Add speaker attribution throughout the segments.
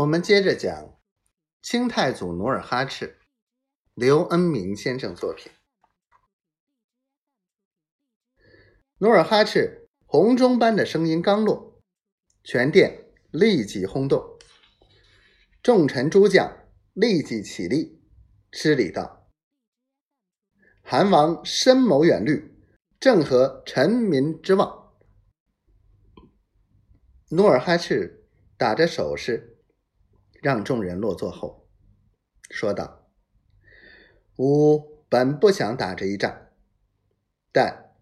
Speaker 1: 我们接着讲清太祖努尔哈赤，刘恩明先生作品。努尔哈赤洪钟般的声音刚落，全殿立即轰动，众臣诸将立即起立，施礼道：“韩王深谋远虑，正合臣民之望。”努尔哈赤打着手势，让众人落座后，说道：“吾本不想打这一仗，但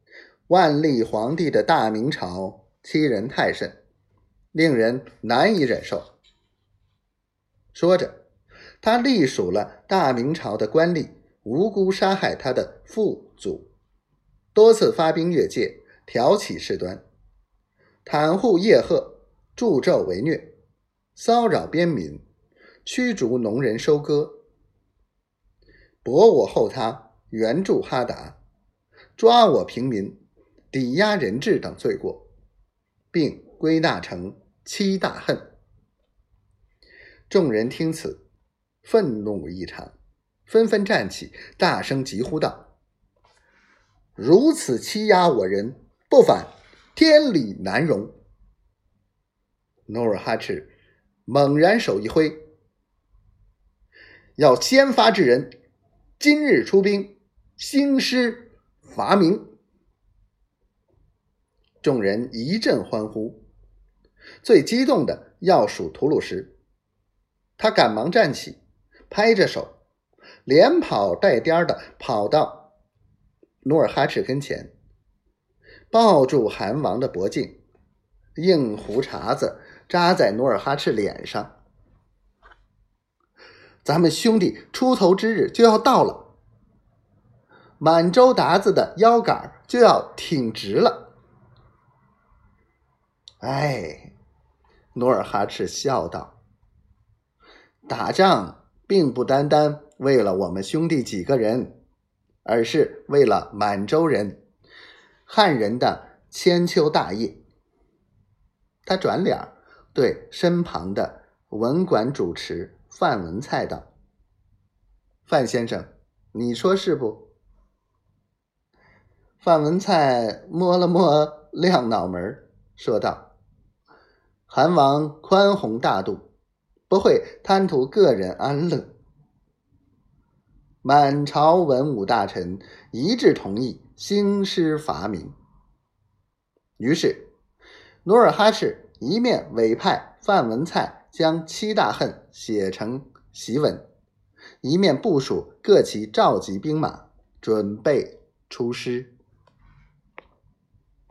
Speaker 1: 万历皇帝的大明朝欺人太甚，令人难以忍受。”说着，他隶属了大明朝的官吏无辜杀害他的父祖，多次发兵越界，挑起事端，袒护叶赫。助纣为虐，骚扰边民，驱逐农人收割，博我后他，援助哈达，抓我平民，抵押人质等罪过，并归纳成七大恨。众人听此，愤怒异常，纷纷站起，大声疾呼道：“如此欺压我人，不反天理难容！”努尔哈赤猛然手一挥，要先发制人，今日出兵兴师伐明。众人一阵欢呼，最激动的要数吐鲁什，他赶忙站起，拍着手，连跑带颠的跑到努尔哈赤跟前，抱住韩王的脖颈，硬胡茬子。扎在努尔哈赤脸上，咱们兄弟出头之日就要到了，满洲鞑子的腰杆就要挺直了。哎，努尔哈赤笑道：“打仗并不单单为了我们兄弟几个人，而是为了满洲人、汉人的千秋大业。”他转脸。对身旁的文馆主持范文蔡道：“范先生，你说是不？”范文蔡摸了摸亮脑门，说道：“韩王宽宏大度，不会贪图个人安乐。满朝文武大臣一致同意兴师伐明。”于是，努尔哈赤。一面委派范文蔡将七大恨写成檄文，一面部署各旗召集兵马，准备出师。